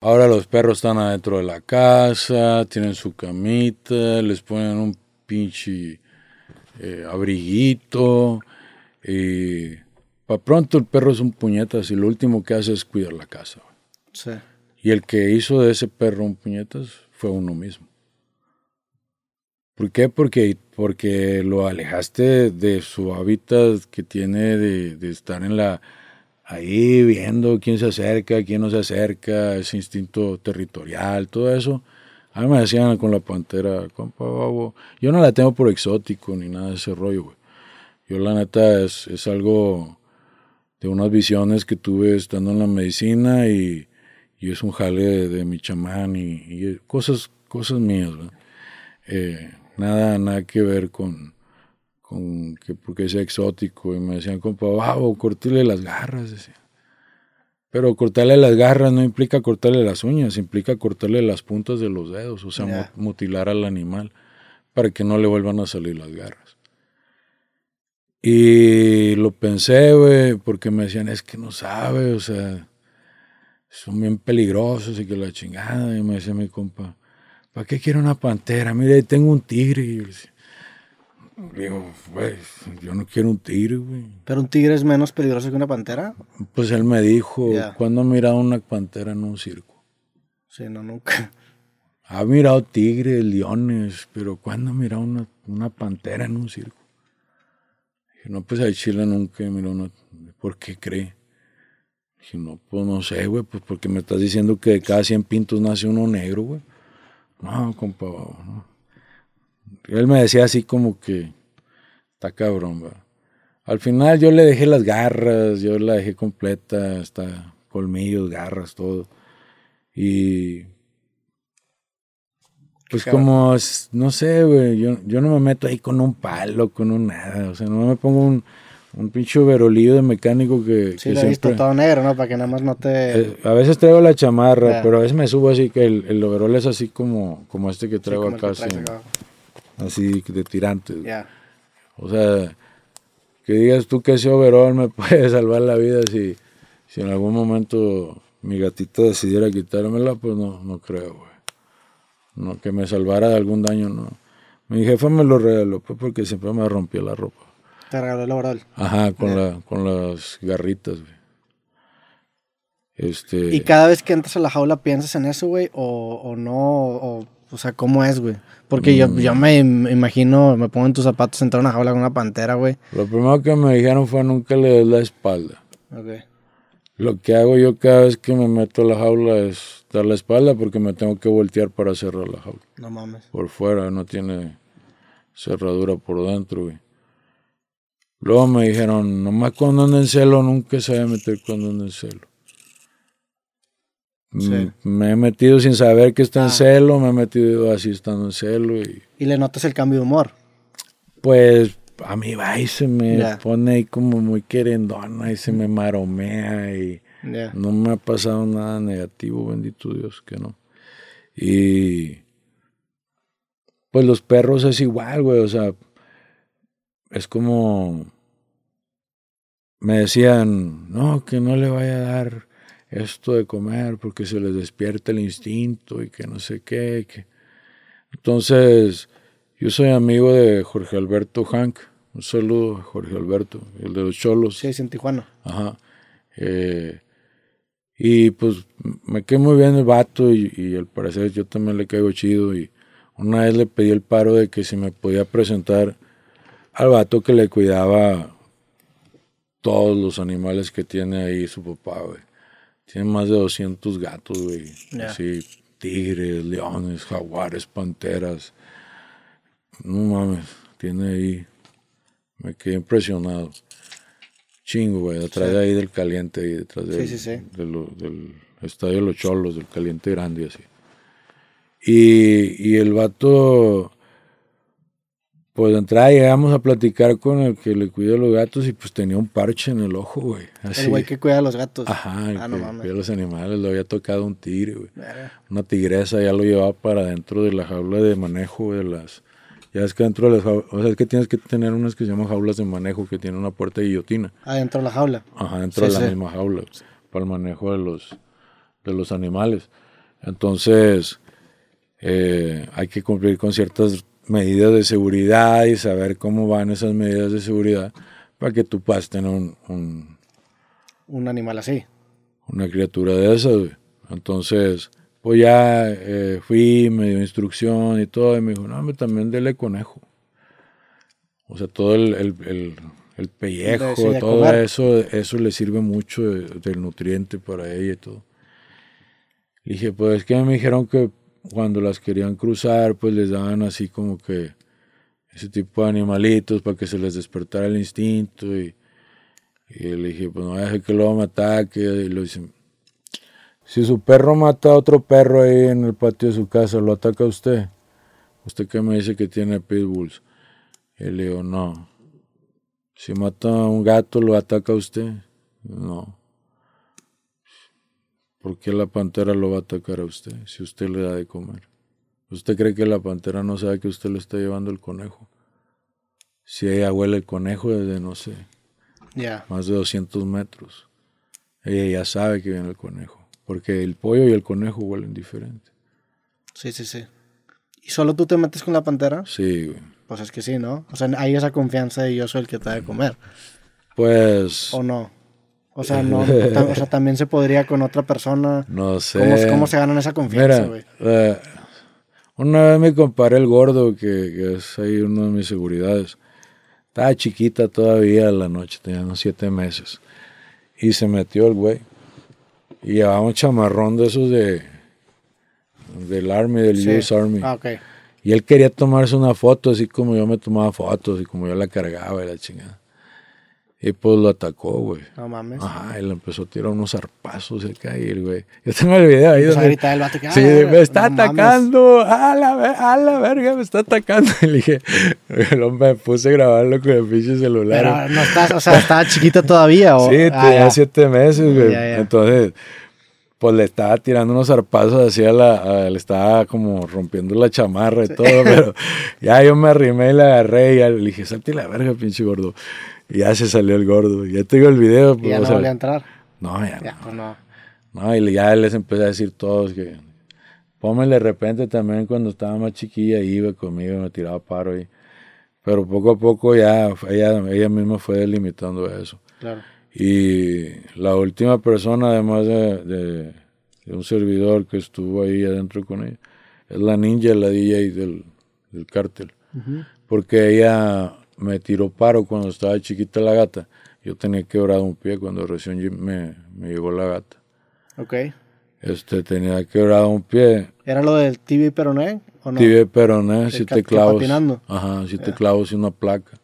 Ahora los perros están adentro de la casa, tienen su camita, les ponen un pinche eh, abriguito. Y para pronto el perro es un puñetas y lo último que hace es cuidar la casa. Sí. Y el que hizo de ese perro un puñetas fue uno mismo. ¿Por qué? Porque, porque lo alejaste de su hábitat que tiene de, de estar en la ahí viendo quién se acerca, quién no se acerca, ese instinto territorial, todo eso. A mí me decían con la pantera, compa, yo no la tengo por exótico ni nada de ese rollo, güey. Yo la neta es, es algo de unas visiones que tuve estando en la medicina y, y es un jale de, mi chamán y, cosas, cosas mías, eh, nada, nada que ver con, con que porque sea exótico y me decían, compa, wow, cortarle las garras, decía. Pero cortarle las garras no implica cortarle las uñas, implica cortarle las puntas de los dedos, o sea, mutilar al animal para que no le vuelvan a salir las garras. Y lo pensé, güey, porque me decían, es que no sabe, o sea, son bien peligrosos y que la chingada. Y me decía mi compa, ¿para qué quiero una pantera? Mire, tengo un tigre. Y yo decía, Digo, pues, yo no quiero un tigre, güey. ¿Pero un tigre es menos peligroso que una pantera? Pues él me dijo, ¿cuándo ha mirado una pantera en un circo? Sí, no, nunca. Ha mirado tigres, leones, pero ¿cuándo ha mirado una, una pantera en un circo? Dije, no, pues a Chile nunca miró una... ¿Por qué cree? Dije, no, pues no sé, güey, pues porque me estás diciendo que de cada 100 pintos nace uno negro, güey. No, compa, no. Él me decía así como que está cabrón, Al final yo le dejé las garras, yo la dejé completa, hasta colmillos, garras, todo. Y pues como, no sé, güey, yo, yo no me meto ahí con un palo, con un nada, o sea, no me pongo un, un pinche verolillo de mecánico que... Sí, lo he visto todo negro, ¿no? Para que nada más no te... Eh, a veces traigo la chamarra, pero a veces me subo así que el, el overol es así como, como este que traigo acá así de tirantes. O sea, que digas tú que ese overall me puede salvar la vida si, si en algún momento mi gatita decidiera quitármela, pues no, no creo, güey. No, que me salvara de algún daño, no. Mi jefa me lo regaló, pues, porque siempre me rompió la ropa. ¿Te regaló el overall? Ajá, con, la, con las garritas, güey. Este... ¿Y cada vez que entras a la jaula piensas en eso, güey? O, o no, o o sea, ¿cómo es, güey? Porque yo, yo mm. me, imagino, me pongo en tus zapatos, entrar a una jaula con una pantera, güey. Lo primero que me dijeron fue nunca le des la espalda. Ok. Lo que hago yo cada vez que me meto a la jaula es dar la espalda porque me tengo que voltear para cerrar la jaula. No mames. Por fuera, no tiene cerradura por dentro, güey. Luego me dijeron, nomás cuando anda en celo, nunca se debe meter cuando anda en celo. Me he metido sin saber que está en ah. celo, me he metido así estando en celo. Y, ¿Y le notas el cambio de humor? Pues a mí va y se me pone ahí como muy querendona y se me maromea y no me ha pasado nada negativo, bendito Dios que no. Y pues los perros es igual, güey, o sea, es como me decían, no, que no le vaya a dar esto de comer porque se les despierta el instinto y que no sé qué. Que... Entonces, yo soy amigo de Jorge Alberto Hank. Un saludo a Jorge Alberto, el de los cholos. Sí, es en Tijuana. Ajá. Eh, y pues me quedé muy bien el vato y, y, al parecer yo también le caigo chido. Y una vez le pedí el paro de que si me podía presentar al vato que le cuidaba todos los animales que tiene ahí su papá, güey. Tiene más de 200 gatos, güey. Así, tigres, leones, jaguares, panteras. No mames, tiene ahí. Me quedé impresionado. Chingo, güey, detrás de ahí del caliente, ahí detrás de, del estadio de los Cholos, del caliente grande, así. Y, y el vato pues de entrada llegamos a platicar con el que le cuida a los gatos y pues tenía un parche en el ojo, güey. El güey que cuida a los gatos. Ajá, el ah, que cuida a los animales, lo había tocado un tigre, güey. Una tigresa ya lo llevaba para dentro de la jaula de manejo de las... Ya es que dentro de las jaulas, o sea, es que tienes que tener unas que se llaman jaulas de manejo que tienen una puerta de guillotina. Ah, de la jaula. Ajá, dentro de la misma jaula, para el manejo de los, de los animales. Entonces, eh, hay que cumplir con ciertas medidas de seguridad y saber cómo van esas medidas de seguridad para que tú puedas tener un, un, Un animal así. una criatura de esas. güey. Entonces, pues ya eh, fui, me dio instrucción y todo, y me dijo, no, hombre, también dele conejo. O sea, todo el, el, el- el pellejo, todo comer. eso, eso le sirve mucho de- del nutriente para ella y todo. Le dije, pues es que me dijeron que cuando las querían cruzar, pues les daban así como que ese tipo de animalitos para que se les despertara el instinto y, le dije, pues no deje que lo ataque y lo dice, si su perro mata a otro perro ahí en el patio de su casa, ¿lo ataca usted? ¿Usted qué me dice que tiene pitbulls? Y le digo, no. Si mata a un gato, ¿lo ataca usted? No. ¿Por qué la pantera lo va a atacar a usted si usted le da de comer? ¿Usted cree que la pantera no sabe que usted le está llevando el conejo? Si ella huele el conejo desde, no sé, más de 200 metros, ella ya sabe que viene el conejo. Porque el pollo y el conejo huelen diferente. Sí, sí, sí. ¿Y solo tú te metes con la pantera? Sí, güey. Pues es que sí, ¿no? O sea, hay esa confianza de yo soy el que te da de comer. Pues, ¿O no? O sea, no, o sea, también se podría con otra persona. no sé. ¿Cómo, cómo se ganan esa confianza, güey? eh, una vez me comparé el gordo, que, que es ahí una de mis seguridades. Estaba chiquita todavía la noche, tenía unos siete meses. Y se metió el güey. Y llevaba un chamarrón de esos de del Army, del Sí. US Army. Ah, ok. Y él quería tomarse una foto, así como yo me tomaba fotos y como yo la cargaba y la chingada. Y pues lo atacó, güey. No mames. Ajá, y le empezó a tirar unos zarpazos a caer, güey. Yo tengo el video ahí donde... gritar el vato que, Sí, "Ah, me está no mames". atacando, a la, a la verga, me está atacando. Y le dije, luego me puse a grabarlo con el pinche celular. Pero no estás, o sea, estaba chiquita todavía. ¿o? Sí, Ah, tenía ya. siete meses, güey. Ya, ya. Entonces, pues le estaba tirando unos zarpazos así a la, a- le estaba como rompiendo la chamarra y todo, pero ya yo me arrimé y la agarré y ya le dije, salte la verga, pinche gordo. Y ya se salió el gordo. Ya tengo el video. Y pues, ya o no volvió a entrar. no, ya, Ya, no. pues no. No, y ya les empecé a decir todos que Pómez de repente también cuando estaba más chiquilla iba conmigo y me tiraba paro y pero poco a poco ya ella, ella misma fue delimitando eso. Claro. Y la última persona, además de, de- de un servidor que estuvo ahí adentro con ella, es la ninja, la DJ del, del cártel. Porque ella me tiró paro cuando estaba chiquita la gata. Yo tenía quebrado un pie cuando recién me, me llegó la gata. Ok. Este, tenía quebrado un pie. ¿Era lo del TV peroné o no? Tibia peroné, siete que- que clavos. patinando. Ajá, siete clavos y una placa.